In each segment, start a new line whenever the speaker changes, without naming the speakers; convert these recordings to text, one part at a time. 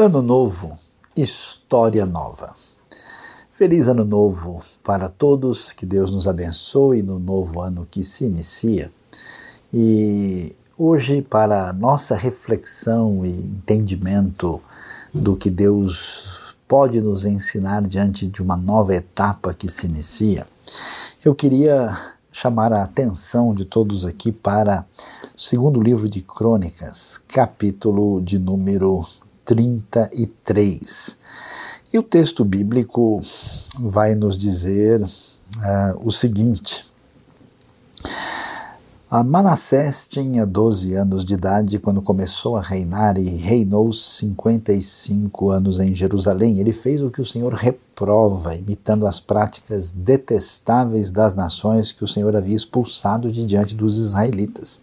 Ano Novo, História Nova. Feliz Ano Novo para todos, que Deus nos abençoe no novo ano que se inicia. E hoje, para nossa reflexão e entendimento do que Deus pode nos ensinar diante de uma nova etapa que se inicia, eu queria chamar a atenção de todos aqui para o segundo livro de Crônicas, capítulo de número 33. E o texto bíblico vai nos dizer uh, o seguinte: a Manassés tinha 12 anos de idade quando começou a reinar e reinou 55 anos em Jerusalém. Ele fez o que o Senhor reprova, imitando as práticas detestáveis das nações que o Senhor havia expulsado de diante dos israelitas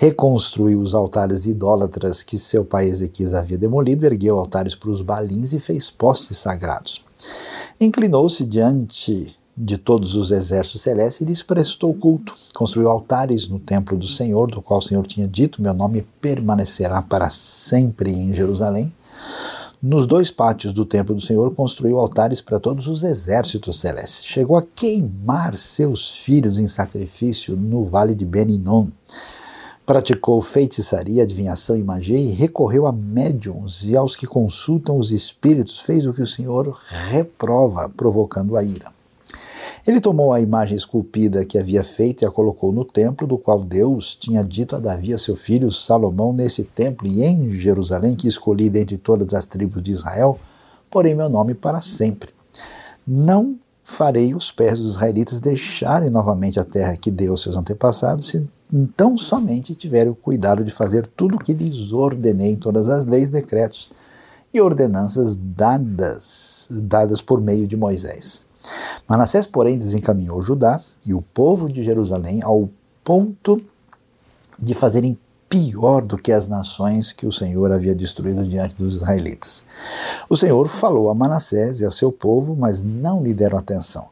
reconstruiu os altares idólatras que seu pai Ezequias havia demolido, ergueu altares para os balins e fez postes sagrados. Inclinou-se diante de todos os exércitos celestes e lhes prestou culto. Construiu altares no templo do Senhor, do qual o Senhor tinha dito: Meu nome permanecerá para sempre em Jerusalém. Nos dois pátios do templo do Senhor construiu altares para todos os exércitos celestes. Chegou a queimar seus filhos em sacrifício no vale de Beninom Praticou feitiçaria, adivinhação e magia e recorreu a médiums e aos que consultam os espíritos, fez o que o Senhor reprova, provocando a ira. Ele tomou a imagem esculpida que havia feito e a colocou no templo, do qual Deus tinha dito a Davi, a seu filho Salomão, nesse templo e em Jerusalém, que escolhi dentre todas as tribos de Israel, porém meu nome para sempre. Não farei os pés dos israelitas deixarem novamente a terra que deu aos seus antepassados, se então somente tiveram o cuidado de fazer tudo o que lhes ordenei em todas as leis, decretos e ordenanças dadas, dadas por meio de Moisés. Manassés, porém, desencaminhou Judá e o povo de Jerusalém ao ponto de fazerem pior do que as nações que o Senhor havia destruído diante dos israelitas. O Senhor falou a Manassés e a seu povo, mas não lhe deram atenção.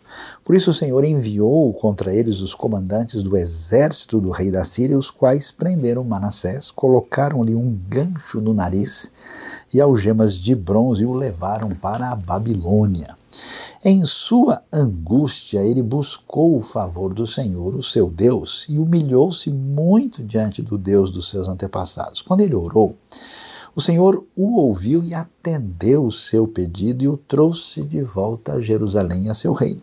Por isso o Senhor enviou contra eles os comandantes do exército do rei da Síria, os quais prenderam Manassés, colocaram-lhe um gancho no nariz e algemas de bronze e o levaram para a Babilônia. Em sua angústia, ele buscou o favor do Senhor, o seu Deus, e humilhou-se muito diante do Deus dos seus antepassados. Quando ele orou, o Senhor o ouviu e atendeu o seu pedido e o trouxe de volta a Jerusalém, a seu reino.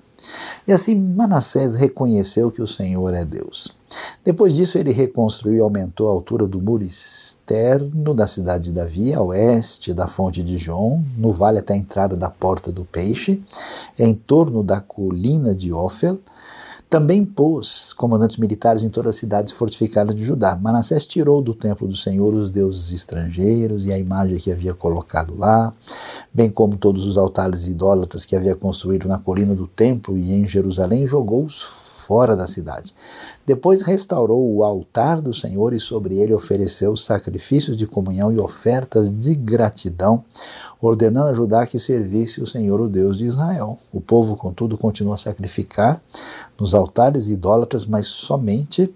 E assim Manassés reconheceu que o Senhor é Deus. Depois disso, ele reconstruiu e aumentou a altura do muro externo da cidade de Davi, a oeste da fonte de Jom, no vale até a entrada da Porta do Peixe, em torno da colina de Ofel. Também pôs comandantes militares em todas as cidades fortificadas de Judá. Manassés tirou do templo do Senhor os deuses estrangeiros e a imagem que havia colocado lá, bem como todos os altares idólatras que havia construído na colina do templo e em Jerusalém, jogou-os fora da cidade. Depois restaurou o altar do Senhor e sobre ele ofereceu sacrifícios de comunhão e ofertas de gratidão, ordenando a Judá que servisse o Senhor, o Deus de Israel. O povo, contudo, continuou a sacrificar nos altares idólatras, mas somente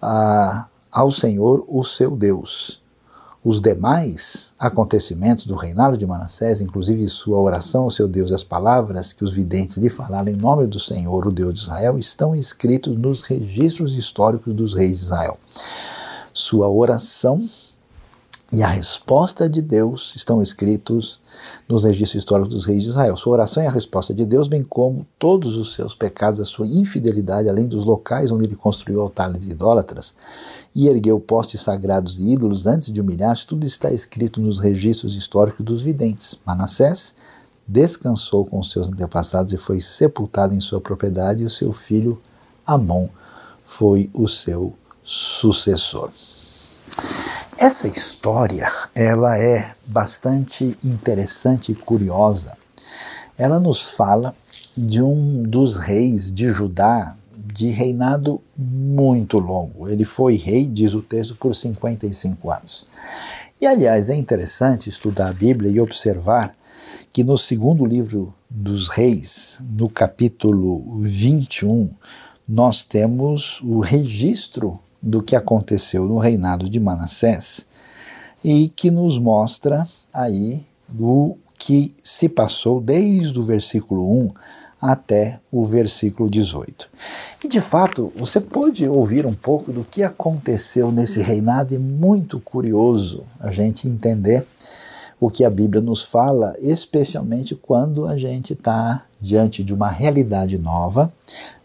a, ao Senhor, o seu Deus. Os demais acontecimentos do reinado de Manassés, inclusive sua oração ao seu Deus e as palavras que os videntes lhe falaram em nome do Senhor, o Deus de Israel, estão escritos nos registros históricos dos reis de Israel. Sua oração e a resposta de Deus estão escritos nos registros históricos dos reis de Israel. Sua oração e a resposta de Deus, bem como todos os seus pecados, a sua infidelidade, além dos locais onde ele construiu altares idólatras, e ergueu postes sagrados de ídolos antes de humilhar-se, tudo está escrito nos registros históricos dos videntes. Manassés descansou com seus antepassados e foi sepultado em sua propriedade, e o seu filho Amon foi o seu sucessor. Essa história, ela é bastante interessante e curiosa. Ela nos fala de um dos reis de Judá de reinado muito longo. Ele foi rei, diz o texto, por 55 anos. E aliás, é interessante estudar a Bíblia e observar que no segundo livro dos Reis, no capítulo 21, nós temos o registro do que aconteceu no reinado de Manassés e que nos mostra aí o que se passou desde o versículo 1 até o versículo 18. E de fato, você pode ouvir um pouco do que aconteceu nesse reinado, e muito curioso a gente entender o que a Bíblia nos fala, especialmente quando a gente está diante de uma realidade nova,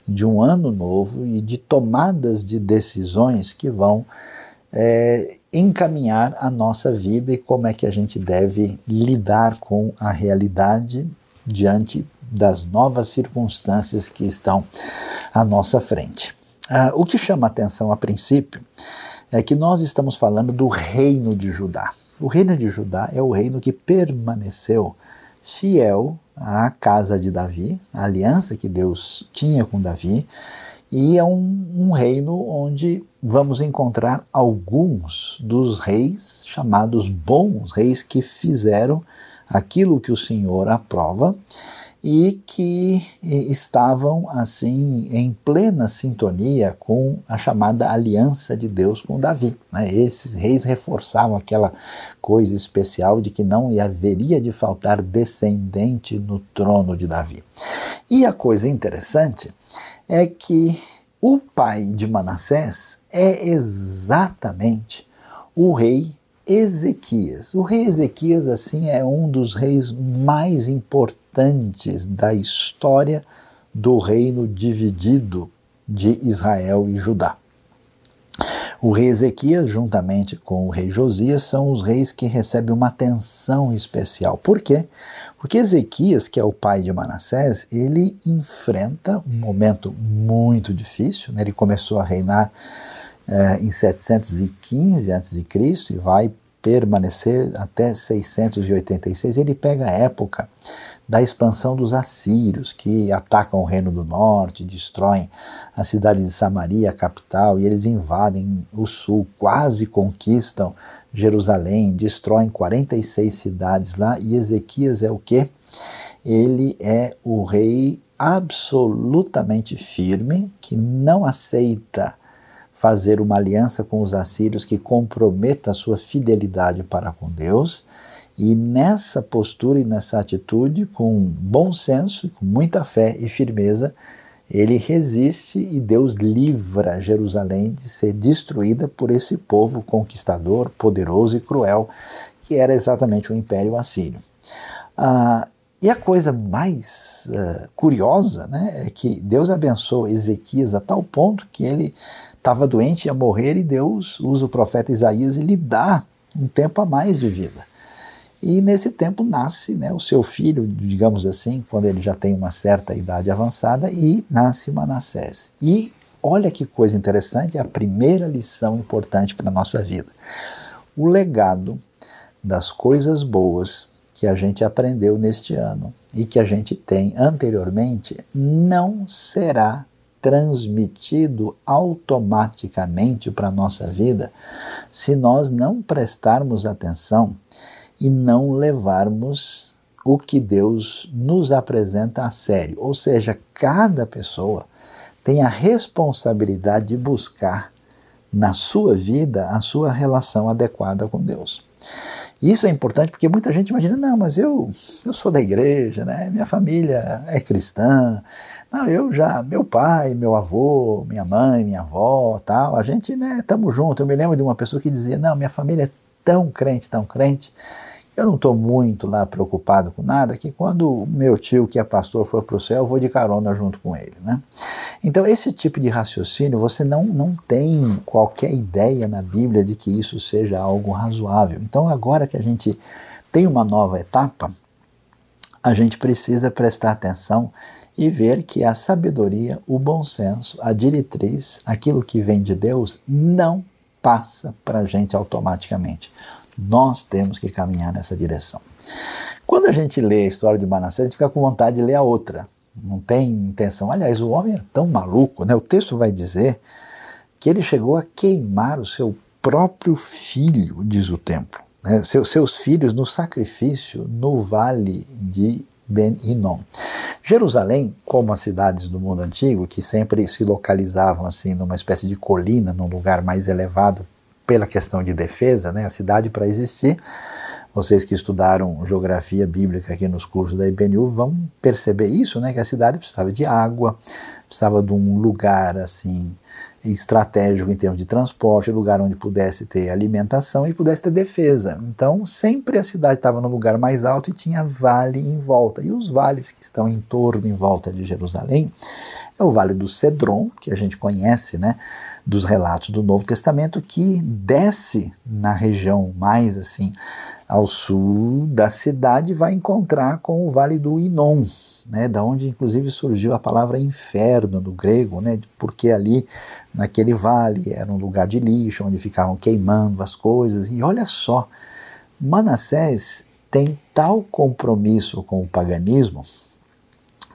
de um ano novo e de tomadas de decisões que vão é, encaminhar a nossa vida e como é que a gente deve lidar com a realidade diante das novas circunstâncias que estão à nossa frente. Ah, o que chama atenção a princípio é que nós estamos falando do reino de Judá. O reino de Judá é o reino que permaneceu fiel à casa de Davi, a aliança que Deus tinha com Davi, e é um, um, reino onde vamos encontrar alguns dos reis chamados bons reis que fizeram aquilo que o Senhor aprova e que estavam assim em plena sintonia com a chamada aliança de Deus com Davi. Né? Esses reis reforçavam aquela coisa especial de que não haveria de faltar descendente no trono de Davi. E a coisa interessante é que o pai de Manassés é exatamente o rei Ezequias. O rei Ezequias, assim, é um dos reis mais importantes da história do reino dividido de Israel e Judá. O rei Ezequias, juntamente com o rei Josias, são os reis que recebem uma atenção especial. Por quê? Porque Ezequias, que é o pai de Manassés, ele enfrenta um momento muito difícil. Né? Ele começou a reinar é, em 715 a.C. e vai permanecer até 686. Ele pega a época da expansão dos assírios, que atacam o reino do norte, destroem a cidade de Samaria, a capital, e eles invadem o sul, quase conquistam Jerusalém, destroem 46 cidades lá, e Ezequias é o que? Ele é o rei absolutamente firme, que não aceita fazer uma aliança com os assírios que comprometa a sua fidelidade para com Deus. E nessa postura e nessa atitude, com bom senso, com muita fé e firmeza, ele resiste e Deus livra Jerusalém de ser destruída por esse povo conquistador, poderoso e cruel, que era exatamente o Império Assírio. Ah, e a coisa mais uh, curiosa né, é que Deus abençoou Ezequias a tal ponto que ele estava doente, ia morrer, e Deus usa o profeta Isaías e lhe dá um tempo a mais de vida. E nesse tempo nasce né, o seu filho, digamos assim, quando ele já tem uma certa idade avançada, e nasce Manassés. E olha que coisa interessante, é a primeira lição importante para a nossa vida. O legado das coisas boas que a gente aprendeu neste ano e que a gente tem anteriormente não será transmitido automaticamente para a nossa vida se nós não prestarmos atenção e não levarmos o que Deus nos apresenta a sério. Ou seja, cada pessoa tem a responsabilidade de buscar na sua vida a sua relação adequada com Deus. Isso é importante porque muita gente imagina, não, mas eu, eu sou da igreja, né? minha família é cristã, não, eu já, meu pai, meu avô, minha mãe, minha avó, tal, a gente, né, estamos juntos. Eu me lembro de uma pessoa que dizia, não, minha família é tão crente, tão crente, eu não estou muito lá preocupado com nada, que quando meu tio, que é pastor, for para o céu, eu vou de carona junto com ele. Né? Então, esse tipo de raciocínio, você não, não tem qualquer ideia na Bíblia de que isso seja algo razoável. Então, agora que a gente tem uma nova etapa, a gente precisa prestar atenção e ver que a sabedoria, o bom senso, a diretriz, aquilo que vem de Deus, não passa para a gente automaticamente. Nós temos que caminhar nessa direção. Quando a gente lê a história de Manassés, a gente fica com vontade de ler a outra. Não tem intenção. Aliás, o homem é tão maluco, né? O texto vai dizer que ele chegou a queimar o seu próprio filho, diz o templo. Né? Seus, seus filhos no sacrifício no vale de Ben Hinnom. Jerusalém, como as cidades do mundo antigo, que sempre se localizavam assim numa espécie de colina, num lugar mais elevado pela questão de defesa, né? A cidade para existir, vocês que estudaram geografia bíblica aqui nos cursos da IBNU vão perceber isso, né? Que a cidade precisava de água, precisava de um lugar assim estratégico em termos de transporte, lugar onde pudesse ter alimentação e pudesse ter defesa. Então, sempre a cidade estava no lugar mais alto e tinha vale em volta. E os vales que estão em torno, em volta de Jerusalém, é o Vale do Cedron, que a gente conhece, né, dos relatos do Novo Testamento, que desce na região mais assim ao sul da cidade, vai encontrar com o Vale do Inon, né, da onde inclusive surgiu a palavra inferno no grego, né, porque ali naquele vale era um lugar de lixo, onde ficavam queimando as coisas. E olha só, Manassés tem tal compromisso com o paganismo,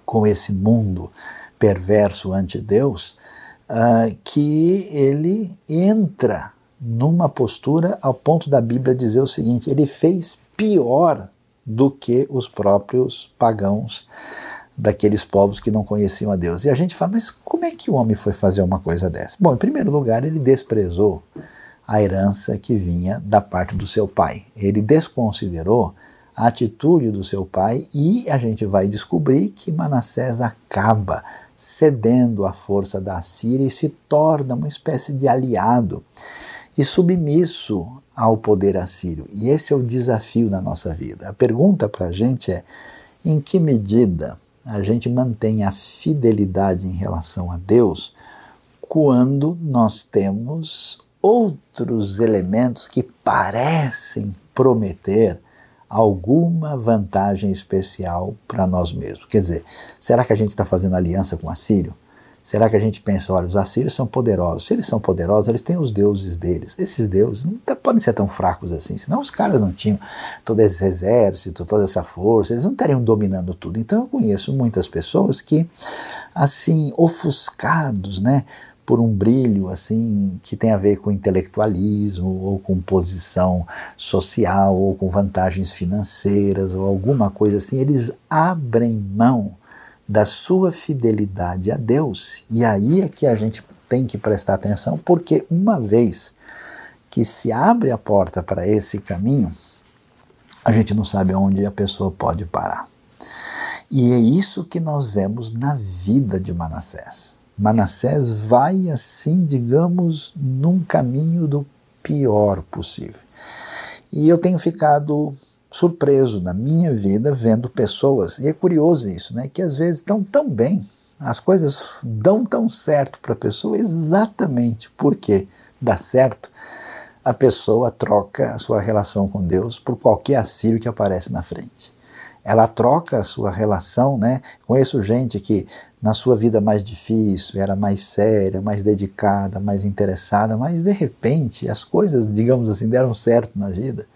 com esse mundo perverso ante Deus, uh, que ele entra numa postura ao ponto da Bíblia dizer o seguinte: ele fez pior do que os próprios pagãos daqueles povos que não conheciam a Deus. E a gente fala, mas como é que o homem foi fazer uma coisa dessa? Bom, em primeiro lugar, ele desprezou a herança que vinha da parte do seu pai. Ele desconsiderou a atitude do seu pai e a gente vai descobrir que Manassés acaba cedendo à força da Síria e se torna uma espécie de aliado e submisso ao poder assírio. E esse é o desafio na nossa vida. A pergunta para a gente é: em que medida a gente mantém a fidelidade em relação a Deus quando nós temos outros elementos que parecem prometer alguma vantagem especial para nós mesmos. Quer dizer, será que a gente está fazendo aliança com o Assírio? Será que a gente pensa, olha, os assírios são poderosos. Se eles são poderosos, eles têm os deuses deles. Esses deuses tá, podem ser tão fracos assim, senão os caras não tinham todo esse exército, toda essa força, eles não estariam dominando tudo. Então eu conheço muitas pessoas que, assim, ofuscados, né, por um brilho assim que tem a ver com intelectualismo ou com posição social ou com vantagens financeiras ou alguma coisa assim, eles abrem mão da sua fidelidade a Deus. E aí é que a gente tem que prestar atenção, porque uma vez que se abre a porta para esse caminho, a gente não sabe onde a pessoa pode parar. E é isso que nós vemos na vida de Manassés. Manassés vai assim, digamos, num caminho do pior possível. E eu tenho ficado surpreso na minha vida vendo pessoas, e é curioso isso, né, que às vezes estão tão bem, as coisas dão tão certo para a pessoa exatamente porque dá certo, a pessoa troca a sua relação com Deus por qualquer assírio que aparece na frente. Ela troca a sua relação, né? Conheço gente que na sua vida mais difícil era mais séria, mais dedicada, mais interessada, mas de repente as coisas, digamos assim, deram certo na vida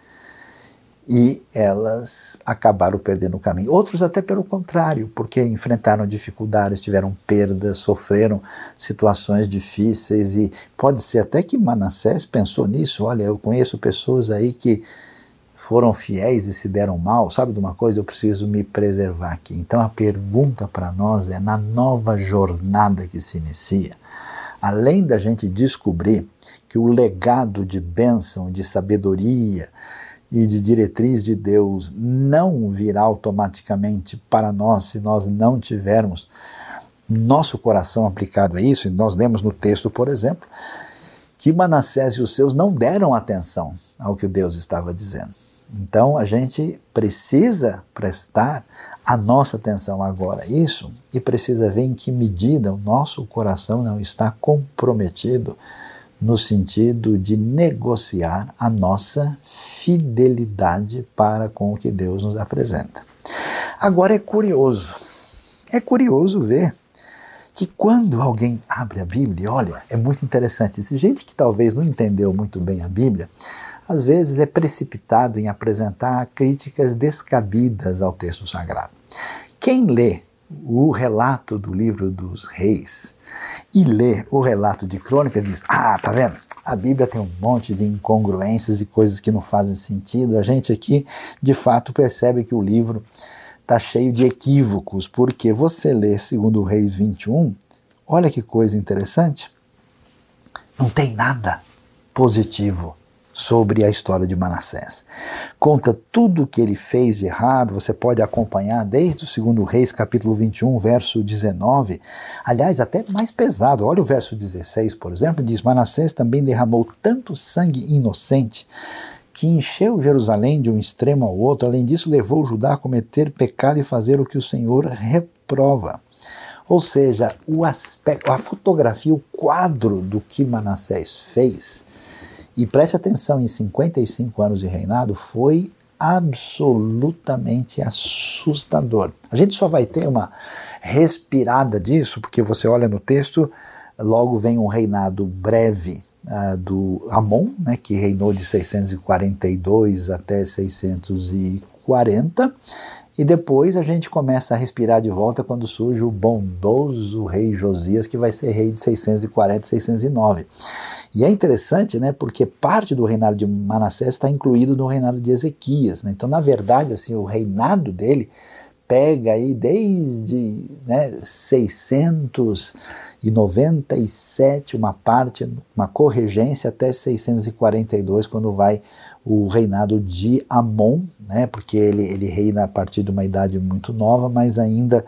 e elas acabaram perdendo o caminho. Outros até pelo contrário, porque enfrentaram dificuldades, tiveram perdas, sofreram situações difíceis e pode ser até que Manassés pensou nisso. Olha, eu conheço pessoas aí que foram fiéis e se deram mal, sabe de uma coisa? Eu preciso me preservar aqui. Então a pergunta para nós é: na nova jornada que se inicia, além da gente descobrir que o legado de bênção, de sabedoria, e de diretriz de Deus não virá automaticamente para nós se nós não tivermos nosso coração aplicado a isso, e nós lemos no texto, por exemplo, que Manassés e os seus não deram atenção ao que Deus estava dizendo. Então a gente precisa prestar a nossa atenção agora a isso e precisa ver em que medida o nosso coração não está comprometido no sentido de negociar a nossa fidelidade para com o que Deus nos apresenta. Agora é curioso, é curioso ver que quando alguém abre a Bíblia, olha, é muito interessante. Esse gente que talvez não entendeu muito bem a Bíblia, às vezes é precipitado em apresentar críticas descabidas ao texto sagrado. Quem lê o relato do livro dos reis e lê o relato de crônicas diz: Ah, tá vendo? A Bíblia tem um monte de incongruências e coisas que não fazem sentido. A gente aqui, de fato, percebe que o livro está cheio de equívocos, porque você lê segundo Reis 21, olha que coisa interessante, não tem nada positivo sobre a história de Manassés. Conta tudo o que ele fez de errado, você pode acompanhar desde o segundo Reis, capítulo 21, verso 19. Aliás, até mais pesado. Olha o verso 16, por exemplo, diz: Manassés também derramou tanto sangue inocente que encheu Jerusalém de um extremo ao outro. Além disso, levou Judá a cometer pecado e fazer o que o Senhor reprova. Ou seja, o aspecto, a fotografia, o quadro do que Manassés fez e preste atenção, em 55 anos de reinado foi absolutamente assustador. A gente só vai ter uma respirada disso, porque você olha no texto, logo vem um reinado breve uh, do Amon, né, que reinou de 642 até 640, e depois a gente começa a respirar de volta quando surge o bondoso rei Josias, que vai ser rei de 640 e 609. E é interessante, né, porque parte do reinado de Manassés está incluído no reinado de Ezequias. Né? Então, na verdade, assim, o reinado dele pega aí desde né, 697, uma parte, uma corregência, até 642, quando vai o reinado de Amon, né, porque ele, ele reina a partir de uma idade muito nova, mas ainda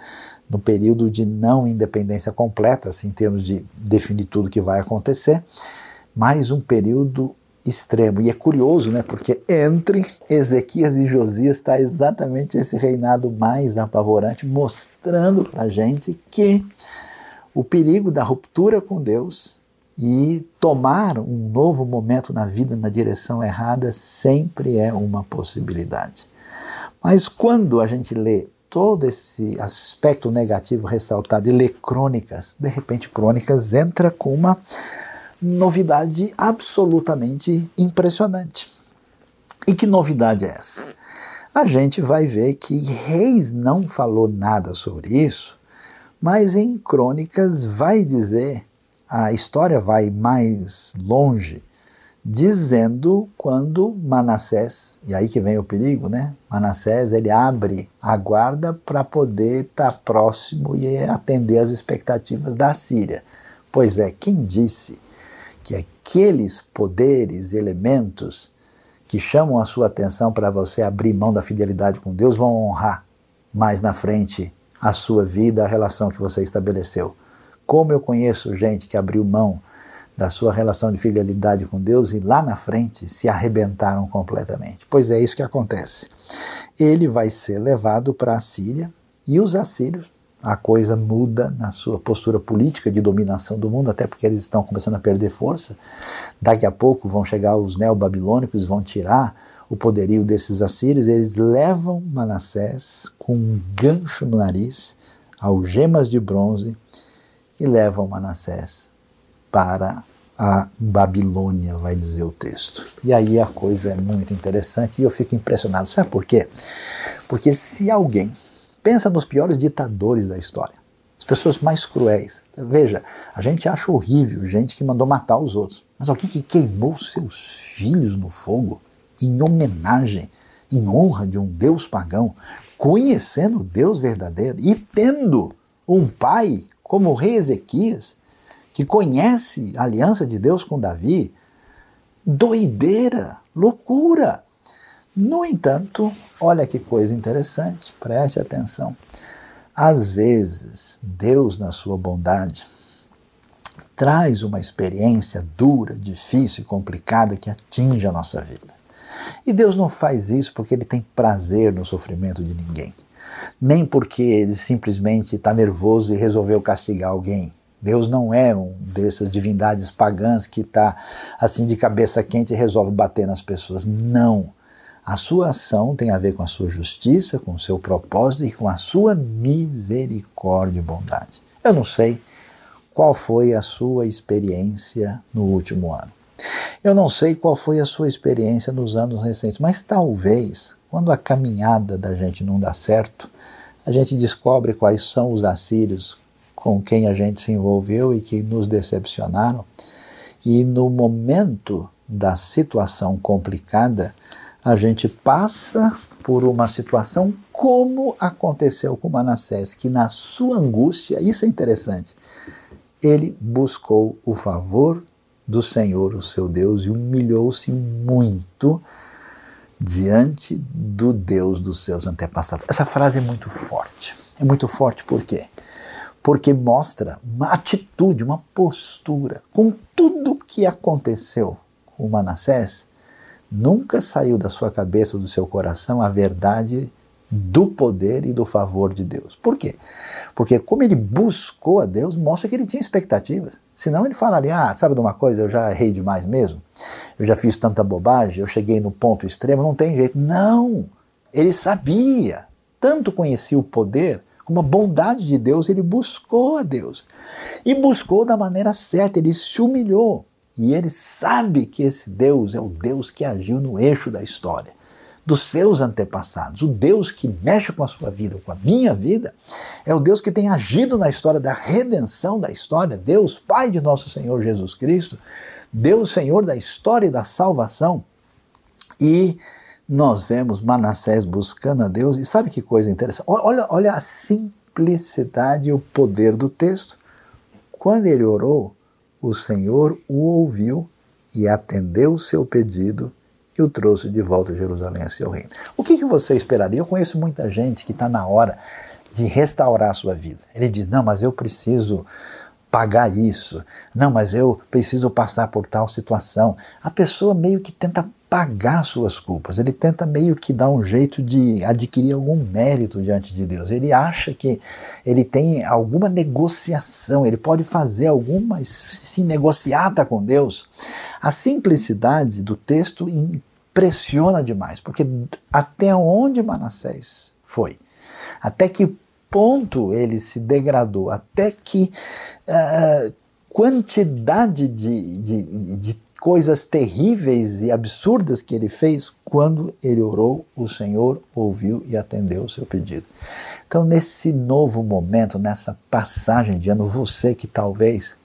no período de não independência completa, assim, em termos de definir tudo que vai acontecer mais um período extremo. E é curioso, né, porque entre Ezequias e Josias está exatamente esse reinado mais apavorante, mostrando para gente que o perigo da ruptura com Deus e tomar um novo momento na vida na direção errada sempre é uma possibilidade. Mas quando a gente lê todo esse aspecto negativo ressaltado e lê crônicas, de repente crônicas entra com uma novidade absolutamente impressionante. E que novidade é essa? A gente vai ver que Reis não falou nada sobre isso, mas em Crônicas vai dizer, a história vai mais longe, dizendo quando Manassés, e aí que vem o perigo, né? Manassés ele abre a guarda para poder estar tá próximo e atender às expectativas da Síria. Pois é, quem disse que aqueles poderes, elementos que chamam a sua atenção para você abrir mão da fidelidade com Deus vão honrar mais na frente a sua vida, a relação que você estabeleceu. Como eu conheço gente que abriu mão da sua relação de fidelidade com Deus e lá na frente se arrebentaram completamente. Pois é isso que acontece. Ele vai ser levado para a Síria e os assírios a coisa muda na sua postura política de dominação do mundo, até porque eles estão começando a perder força. Daqui a pouco vão chegar os neobabilônicos, vão tirar o poderio desses assírios, eles levam Manassés com um gancho no nariz, algemas de bronze, e levam Manassés para a Babilônia, vai dizer o texto. E aí a coisa é muito interessante e eu fico impressionado. Sabe por quê? Porque se alguém Pensa nos piores ditadores da história, as pessoas mais cruéis. Veja, a gente acha horrível gente que mandou matar os outros. Mas alguém que queimou seus filhos no fogo em homenagem, em honra de um Deus pagão, conhecendo o Deus verdadeiro e tendo um pai como o rei Ezequias, que conhece a aliança de Deus com Davi, doideira, loucura. No entanto, olha que coisa interessante, preste atenção. Às vezes, Deus, na sua bondade, traz uma experiência dura, difícil e complicada que atinge a nossa vida. E Deus não faz isso porque Ele tem prazer no sofrimento de ninguém, nem porque Ele simplesmente está nervoso e resolveu castigar alguém. Deus não é um dessas divindades pagãs que está assim de cabeça quente e resolve bater nas pessoas. Não. A sua ação tem a ver com a sua justiça, com o seu propósito e com a sua misericórdia e bondade. Eu não sei qual foi a sua experiência no último ano. Eu não sei qual foi a sua experiência nos anos recentes, mas talvez, quando a caminhada da gente não dá certo, a gente descobre quais são os assírios com quem a gente se envolveu e que nos decepcionaram. E no momento da situação complicada, a gente passa por uma situação como aconteceu com Manassés, que na sua angústia, isso é interessante, ele buscou o favor do Senhor, o seu Deus, e humilhou-se muito diante do Deus dos seus antepassados. Essa frase é muito forte. É muito forte por quê? Porque mostra uma atitude, uma postura. Com tudo que aconteceu com Manassés, nunca saiu da sua cabeça ou do seu coração a verdade do poder e do favor de Deus. Por quê? Porque como ele buscou a Deus, mostra que ele tinha expectativas. Senão ele falaria, ah, sabe de uma coisa, eu já errei demais mesmo, eu já fiz tanta bobagem, eu cheguei no ponto extremo, não tem jeito. Não! Ele sabia, tanto conhecia o poder, como a bondade de Deus, ele buscou a Deus. E buscou da maneira certa, ele se humilhou. E ele sabe que esse Deus é o Deus que agiu no eixo da história dos seus antepassados. O Deus que mexe com a sua vida, com a minha vida, é o Deus que tem agido na história da redenção da história, Deus Pai de nosso Senhor Jesus Cristo, Deus Senhor da história e da salvação. E nós vemos Manassés buscando a Deus, e sabe que coisa interessante? Olha, olha a simplicidade e o poder do texto. Quando ele orou, o Senhor o ouviu e atendeu o seu pedido e o trouxe de volta a Jerusalém a seu reino. O que, que você esperaria? Eu conheço muita gente que está na hora de restaurar a sua vida. Ele diz: Não, mas eu preciso pagar isso. Não, mas eu preciso passar por tal situação. A pessoa meio que tenta pagar suas culpas, ele tenta meio que dar um jeito de adquirir algum mérito diante de Deus. Ele acha que ele tem alguma negociação, ele pode fazer alguma se negociata com Deus. A simplicidade do texto impressiona demais, porque até onde Manassés foi, até que ponto ele se degradou, até que uh, quantidade de, de, de coisas terríveis e absurdas que ele fez, quando ele orou, o Senhor ouviu e atendeu o seu pedido. Então, nesse novo momento, nessa passagem de ano, você que talvez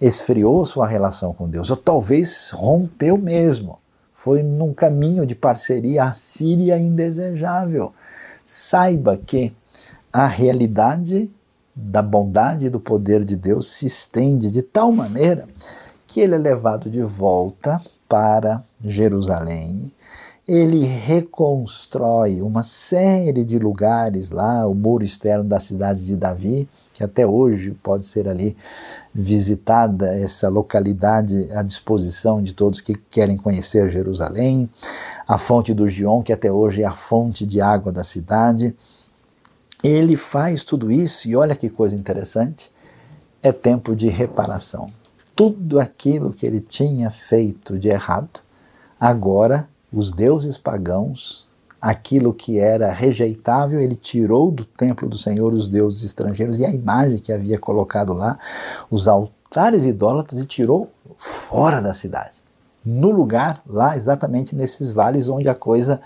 esfriou sua relação com Deus, ou talvez rompeu mesmo, foi num caminho de parceria assíria indesejável. Saiba que a realidade da bondade e do poder de Deus se estende de tal maneira que ele é levado de volta para Jerusalém. Ele reconstrói uma série de lugares lá, o muro externo da cidade de Davi, que até hoje pode ser ali visitada, essa localidade à disposição de todos que querem conhecer Jerusalém. A fonte do Gion, que até hoje é a fonte de água da cidade ele faz tudo isso e olha que coisa interessante, é tempo de reparação. Tudo aquilo que ele tinha feito de errado, agora os deuses pagãos, aquilo que era rejeitável, ele tirou do templo do Senhor os deuses estrangeiros e a imagem que havia colocado lá, os altares idólatras, e tirou fora da cidade. No lugar, lá exatamente nesses vales onde a coisa,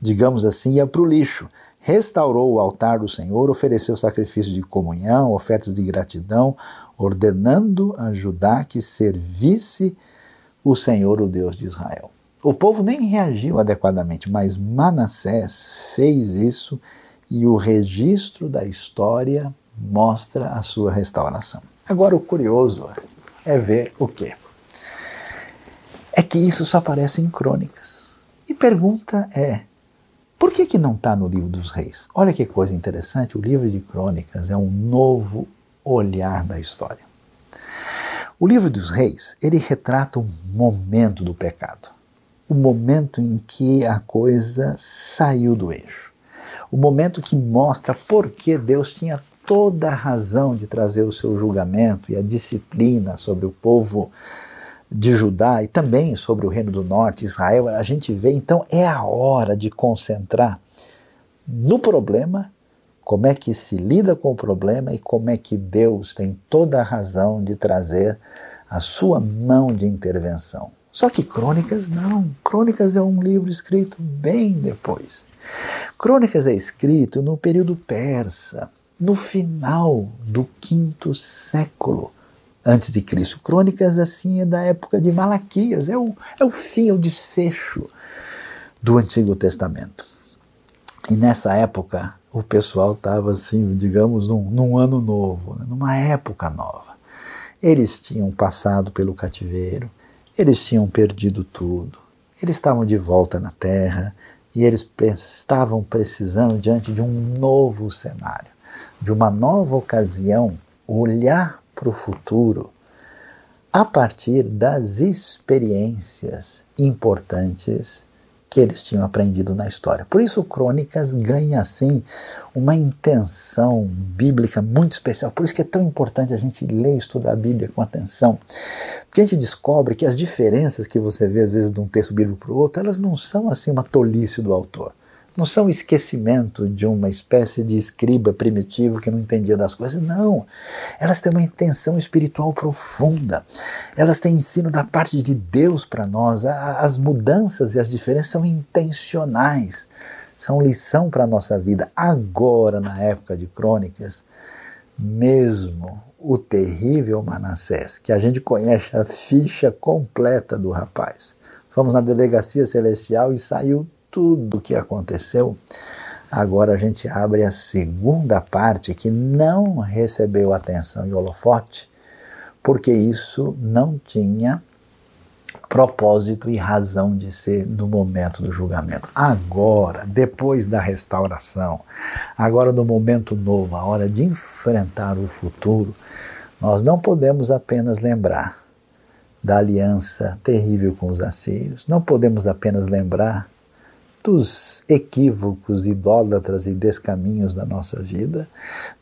digamos assim, ia para o lixo restaurou o altar do Senhor, ofereceu sacrifícios de comunhão, ofertas de gratidão, ordenando a Judá que servisse o Senhor, o Deus de Israel. O povo nem reagiu adequadamente, mas Manassés fez isso e o registro da história mostra a sua restauração. Agora, o curioso é ver o quê? É que isso só aparece em crônicas. E pergunta é: por que, que não está no livro dos reis? Olha que coisa interessante, o livro de crônicas é um novo olhar da história. O livro dos reis, ele retrata um momento do pecado, o momento em que a coisa saiu do eixo, o momento que mostra por que Deus tinha toda a razão de trazer o seu julgamento e a disciplina sobre o povo de Judá e também sobre o Reino do Norte, Israel, a gente vê, então é a hora de concentrar no problema, como é que se lida com o problema e como é que Deus tem toda a razão de trazer a sua mão de intervenção. Só que Crônicas não. Crônicas é um livro escrito bem depois. Crônicas é escrito no período persa, no final do quinto século antes de Cristo. Crônicas assim é da época de Malaquias, é o, é o fim, é o desfecho do Antigo Testamento. E nessa época o pessoal estava assim, digamos, num, num ano novo, né, numa época nova. Eles tinham passado pelo cativeiro, eles tinham perdido tudo, eles estavam de volta na terra e eles estavam precisando, diante de um novo cenário, de uma nova ocasião, olhar para o futuro a partir das experiências importantes que eles tinham aprendido na história. Por isso, Crônicas ganha assim uma intenção bíblica muito especial. Por isso que é tão importante a gente ler e estudar a Bíblia com atenção. Porque a gente descobre que as diferenças que você vê às vezes de um texto bíblico para o outro, elas não são assim uma tolice do autor não são esquecimento de uma espécie de escriba primitivo que não entendia das coisas, não. Elas têm uma intenção espiritual profunda. Elas têm ensino da parte de Deus para nós. As mudanças e as diferenças são intencionais, são lição para a nossa vida. Agora, na época de crônicas, mesmo o terrível Manassés, que a gente conhece a ficha completa do rapaz. Fomos na delegacia celestial e saiu tudo o que aconteceu, agora a gente abre a segunda parte que não recebeu atenção e holofote, porque isso não tinha propósito e razão de ser no momento do julgamento. Agora, depois da restauração, agora no momento novo, a hora de enfrentar o futuro, nós não podemos apenas lembrar da aliança terrível com os assírios, não podemos apenas lembrar dos equívocos, idólatras e descaminhos da nossa vida.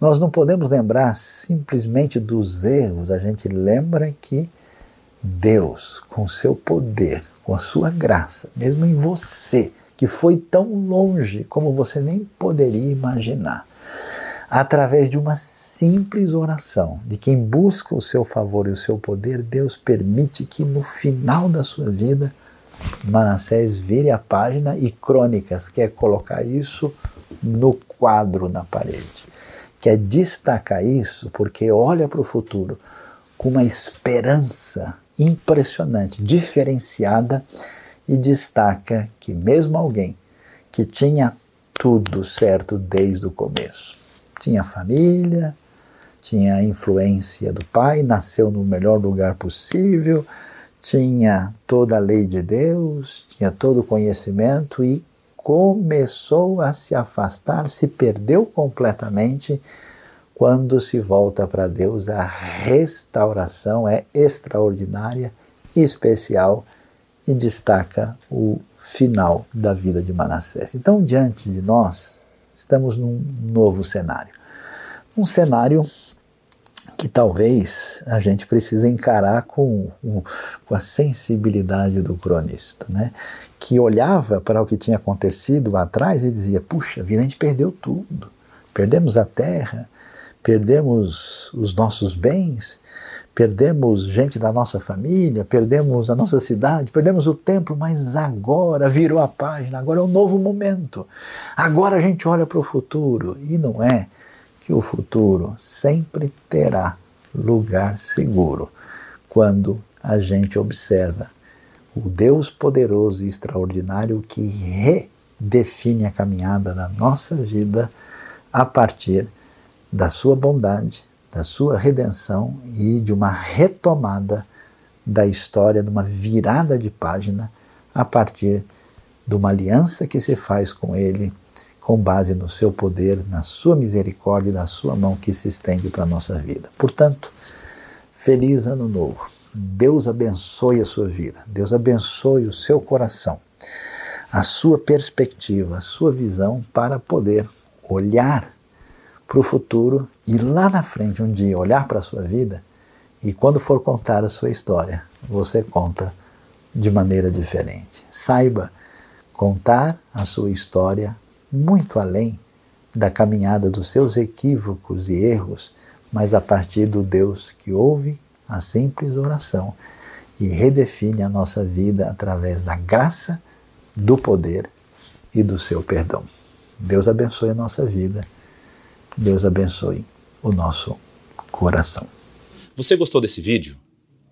Nós não podemos lembrar simplesmente dos erros, a gente lembra que Deus, com seu poder, com a sua graça, mesmo em você, que foi tão longe como você nem poderia imaginar, através de uma simples oração de quem busca o seu favor e o seu poder, Deus permite que no final da sua vida Manassés vire a página e Crônicas quer colocar isso no quadro na parede. Quer destacar isso porque olha para o futuro com uma esperança impressionante, diferenciada e destaca que mesmo alguém que tinha tudo certo desde o começo, tinha família, tinha influência do pai, nasceu no melhor lugar possível, tinha toda a lei de Deus, tinha todo o conhecimento e começou a se afastar, se perdeu completamente. Quando se volta para Deus, a restauração é extraordinária especial e destaca o final da vida de Manassés. Então, diante de nós, estamos num novo cenário. Um cenário que talvez a gente precise encarar com, com a sensibilidade do cronista, né? que olhava para o que tinha acontecido atrás e dizia: puxa vida, a gente perdeu tudo. Perdemos a terra, perdemos os nossos bens, perdemos gente da nossa família, perdemos a nossa cidade, perdemos o templo, mas agora virou a página, agora é um novo momento. Agora a gente olha para o futuro e não é que o futuro sempre terá lugar seguro quando a gente observa o Deus poderoso e extraordinário que redefine a caminhada da nossa vida a partir da sua bondade, da sua redenção e de uma retomada da história, de uma virada de página a partir de uma aliança que se faz com Ele com base no seu poder, na sua misericórdia e na sua mão que se estende para a nossa vida. Portanto, feliz ano novo. Deus abençoe a sua vida. Deus abençoe o seu coração, a sua perspectiva, a sua visão para poder olhar para o futuro e lá na frente um dia olhar para a sua vida e quando for contar a sua história, você conta de maneira diferente. Saiba contar a sua história muito além da caminhada dos seus equívocos e erros, mas a partir do Deus que ouve a simples oração e redefine a nossa vida através da graça, do poder e do seu perdão. Deus abençoe a nossa vida. Deus abençoe o nosso coração.
Você gostou desse vídeo?